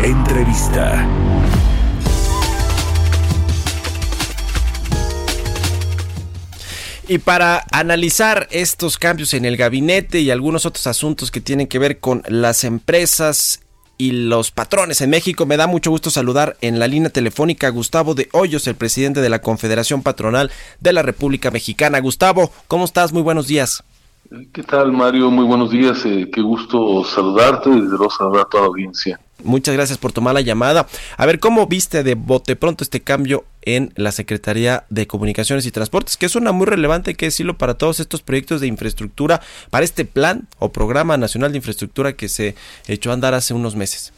Entrevista. Y para analizar estos cambios en el gabinete y algunos otros asuntos que tienen que ver con las empresas y los patrones en México, me da mucho gusto saludar en la línea telefónica a Gustavo de Hoyos, el presidente de la Confederación Patronal de la República Mexicana. Gustavo, ¿cómo estás? Muy buenos días. ¿Qué tal, Mario? Muy buenos días. Eh, qué gusto saludarte y desde luego saludar a toda la audiencia. Muchas gracias por tomar la llamada. A ver, ¿cómo viste de bote pronto este cambio en la Secretaría de Comunicaciones y Transportes? Que es una muy relevante, hay que decirlo, para todos estos proyectos de infraestructura, para este plan o programa nacional de infraestructura que se echó a andar hace unos meses.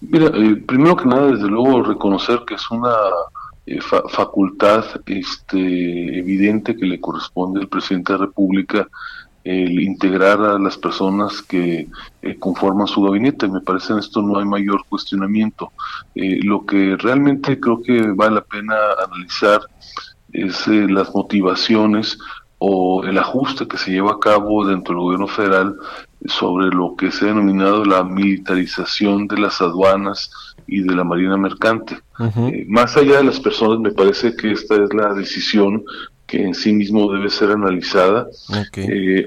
Mira, eh, primero que nada, desde luego, reconocer que es una eh, facultad este, evidente que le corresponde al presidente de la República el integrar a las personas que eh, conforman su gabinete. Me parece en esto no hay mayor cuestionamiento. Eh, lo que realmente creo que vale la pena analizar es las motivaciones o el ajuste que se lleva a cabo dentro del gobierno federal sobre lo que se ha denominado la militarización de las aduanas y de la marina mercante. Eh, más allá de las personas, me parece que esta es la decisión que en sí mismo debe ser analizada. Eh,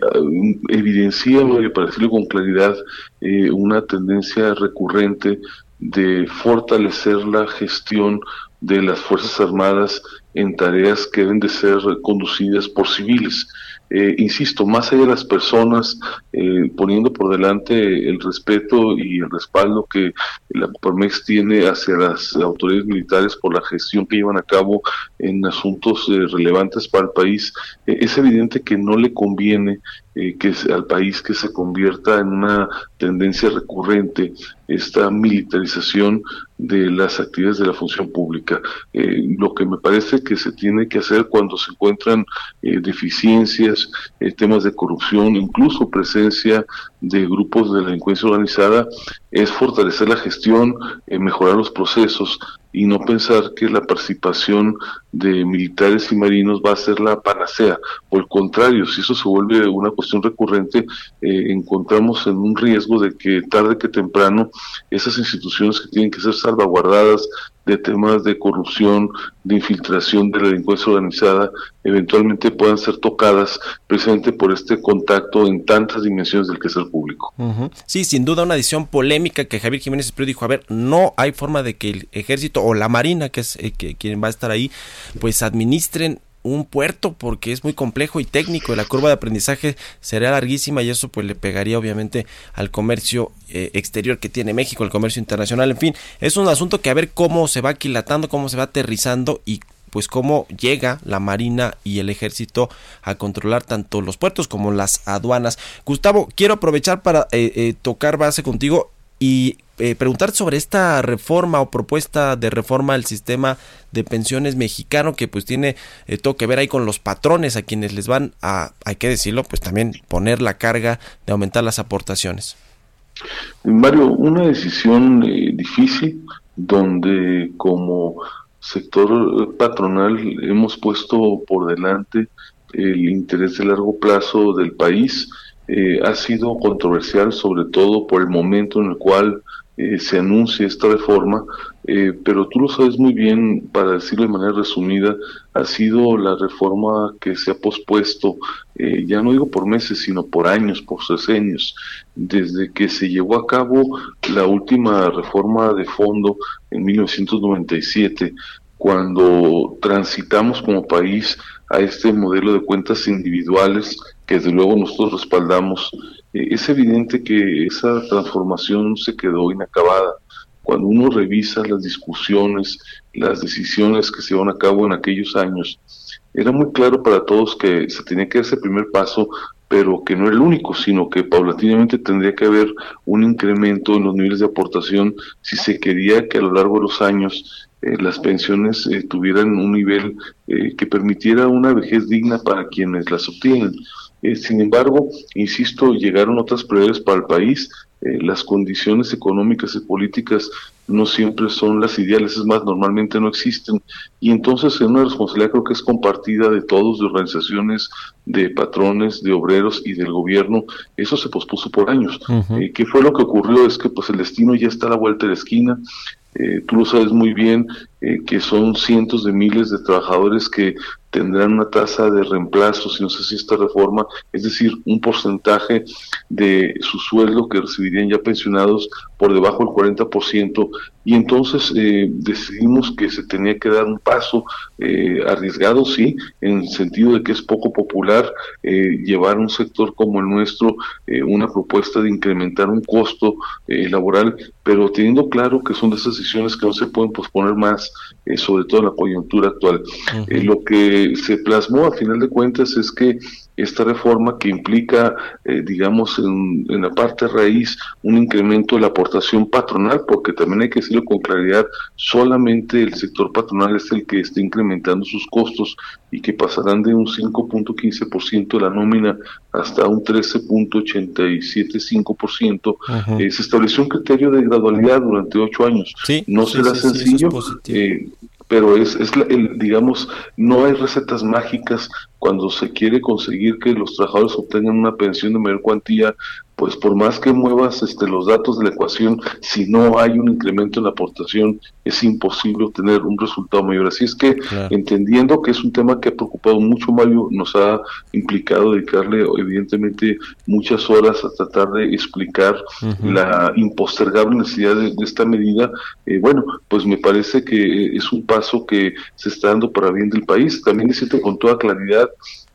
evidencia, para decirlo con claridad, eh, una tendencia recurrente de fortalecer la gestión de las Fuerzas Armadas en tareas que deben de ser conducidas por civiles. Eh, insisto, más allá de las personas, eh, poniendo por delante el respeto y el respaldo que la Coparmex tiene hacia las autoridades militares por la gestión que llevan a cabo en asuntos eh, relevantes para el país, es evidente que no le conviene que al país que se convierta en una tendencia recurrente esta militarización de las actividades de la función pública. lo que me parece que se tiene que hacer cuando se encuentran deficiencias eh, temas de corrupción, incluso presencia de grupos de delincuencia organizada, es fortalecer la gestión, eh, mejorar los procesos y no pensar que la participación de militares y marinos va a ser la panacea. Por el contrario, si eso se vuelve una cuestión recurrente, eh, encontramos en un riesgo de que tarde que temprano esas instituciones que tienen que ser salvaguardadas de temas de corrupción, de infiltración de la delincuencia organizada, eventualmente puedan ser tocadas precisamente por este contacto en tantas dimensiones del quehacer público. Sí, sin duda una decisión polémica que Javier Jiménez Espriu dijo, a ver, no hay forma de que el ejército o la marina, que es eh, que, quien va a estar ahí, pues administren un puerto porque es muy complejo y técnico. La curva de aprendizaje será larguísima y eso pues le pegaría obviamente al comercio eh, exterior que tiene México, el comercio internacional. En fin, es un asunto que a ver cómo se va aquilatando, cómo se va aterrizando y pues cómo llega la Marina y el Ejército a controlar tanto los puertos como las aduanas. Gustavo, quiero aprovechar para eh, eh, tocar base contigo y eh, preguntar sobre esta reforma o propuesta de reforma al sistema de pensiones mexicano que pues tiene eh, todo que ver ahí con los patrones a quienes les van a, hay que decirlo, pues también poner la carga de aumentar las aportaciones. Mario, una decisión eh, difícil donde como sector patronal hemos puesto por delante el interés de largo plazo del país, ha sido controversial sobre todo por el momento en el cual eh, se anuncie esta reforma, eh, pero tú lo sabes muy bien, para decirlo de manera resumida, ha sido la reforma que se ha pospuesto, eh, ya no digo por meses, sino por años, por sesenios, desde que se llevó a cabo la última reforma de fondo en 1997, cuando transitamos como país a este modelo de cuentas individuales que desde luego nosotros respaldamos eh, es evidente que esa transformación se quedó inacabada. Cuando uno revisa las discusiones, las decisiones que se llevan a cabo en aquellos años, era muy claro para todos que se tenía que dar ese primer paso pero que no era el único, sino que paulatinamente tendría que haber un incremento en los niveles de aportación si se quería que a lo largo de los años eh, las pensiones eh, tuvieran un nivel eh, que permitiera una vejez digna para quienes las obtienen. Sin embargo, insisto, llegaron otras prioridades para el país, las condiciones económicas y políticas no siempre son las ideales, es más, normalmente no existen. Y entonces es una responsabilidad creo que es compartida de todos, de organizaciones, de patrones, de obreros y del gobierno. Eso se pospuso por años. ¿Qué fue lo que ocurrió? Es que pues el destino ya está a la vuelta de la esquina. Eh, tú lo sabes muy bien, eh, que son cientos de miles de trabajadores que tendrán una tasa de reemplazo, si no sé si esta reforma, es decir, un porcentaje de su sueldo que recibirían ya pensionados por debajo del 40%, y entonces eh, decidimos que se tenía que dar un paso eh, arriesgado, sí, en el sentido de que es poco popular eh, llevar un sector como el nuestro una propuesta de incrementar un costo laboral, pero teniendo claro que son de esas decisiones que no se pueden posponer más, sobre todo en la coyuntura actual. lo que se plasmó a final de cuentas es que esta reforma que implica, eh, digamos, en, la parte raíz un incremento de la aportación patronal, porque también hay que decirlo con claridad, solamente el sector patronal es el que está incrementando sus costos y que pasarán de un 5.15% de la nómina hasta un 13.875%. Eh, se estableció un criterio de gradualidad durante ocho años. no será sencillo pero es, es el, digamos, no hay recetas mágicas cuando se quiere conseguir que los trabajadores obtengan una pensión de mayor cuantía pues por más que muevas este, los datos de la ecuación, si no hay un incremento en la aportación, es imposible obtener un resultado mayor. Así es que, entendiendo que es un tema que ha preocupado mucho, Mario, nos ha implicado dedicarle, evidentemente, muchas horas a tratar de explicar la impostergable necesidad de, esta medida. Eh, bueno, pues me parece que es un paso que se está dando para bien del país. También decirte con toda claridad,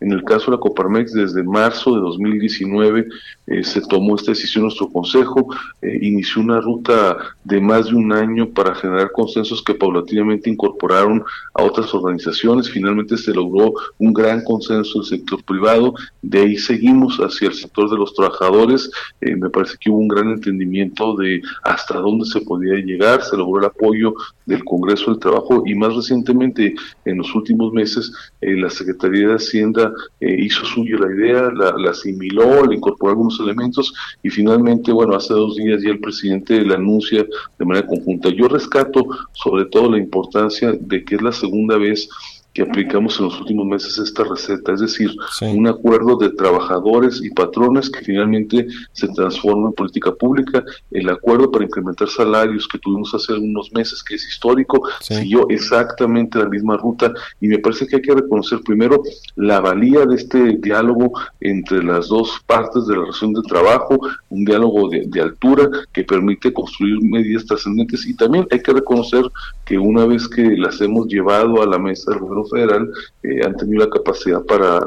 en el caso de la Coparmex, desde marzo de 2019 eh, se tomó esta decisión nuestro Consejo, eh, inició una ruta de más de un año para generar consensos que paulatinamente incorporaron a otras organizaciones. Finalmente se logró un gran consenso del sector privado, de ahí seguimos hacia el sector de los trabajadores. Eh, me parece que hubo un gran entendimiento de hasta dónde se podía llegar, se logró el apoyo del Congreso del Trabajo y más recientemente, en los últimos meses, la Secretaría de Hacienda eh, hizo suya la idea, la, asimiló, le incorporó algunos elementos y finalmente, bueno, hace dos días ya el presidente la anuncia de manera conjunta. Yo rescato sobre todo la importancia de que es la segunda vez que aplicamos en los últimos meses esta receta, es decir, un acuerdo de trabajadores y patrones que finalmente se transforma en política pública. El acuerdo para incrementar salarios que tuvimos hace algunos meses, que es histórico, siguió exactamente la misma ruta y me parece que hay que reconocer primero la valía de este diálogo entre las dos partes de la relación de trabajo, un diálogo de, de altura que permite construir medidas trascendentes y también hay que reconocer que una vez que las hemos llevado a la mesa del gobierno federal, eh, han tenido la capacidad para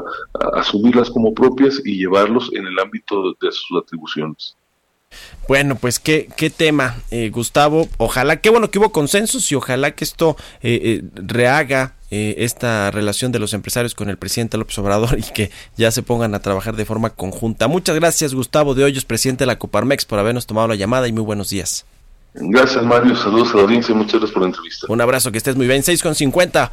asumirlas como propias y llevarlos en el ámbito de sus atribuciones. Bueno, pues qué, qué tema, eh, Gustavo. Ojalá, qué bueno que hubo consensos y ojalá que esto eh, rehaga esta relación de los empresarios con el presidente López Obrador y que ya se pongan a trabajar de forma conjunta. Muchas gracias, Gustavo de Hoyos, presidente de la Coparmex, por habernos tomado la llamada y muy buenos días. Gracias, Mario. Saludos a la audiencia. Muchas gracias por la entrevista. Un abrazo, que estés muy bien. 6 con 50.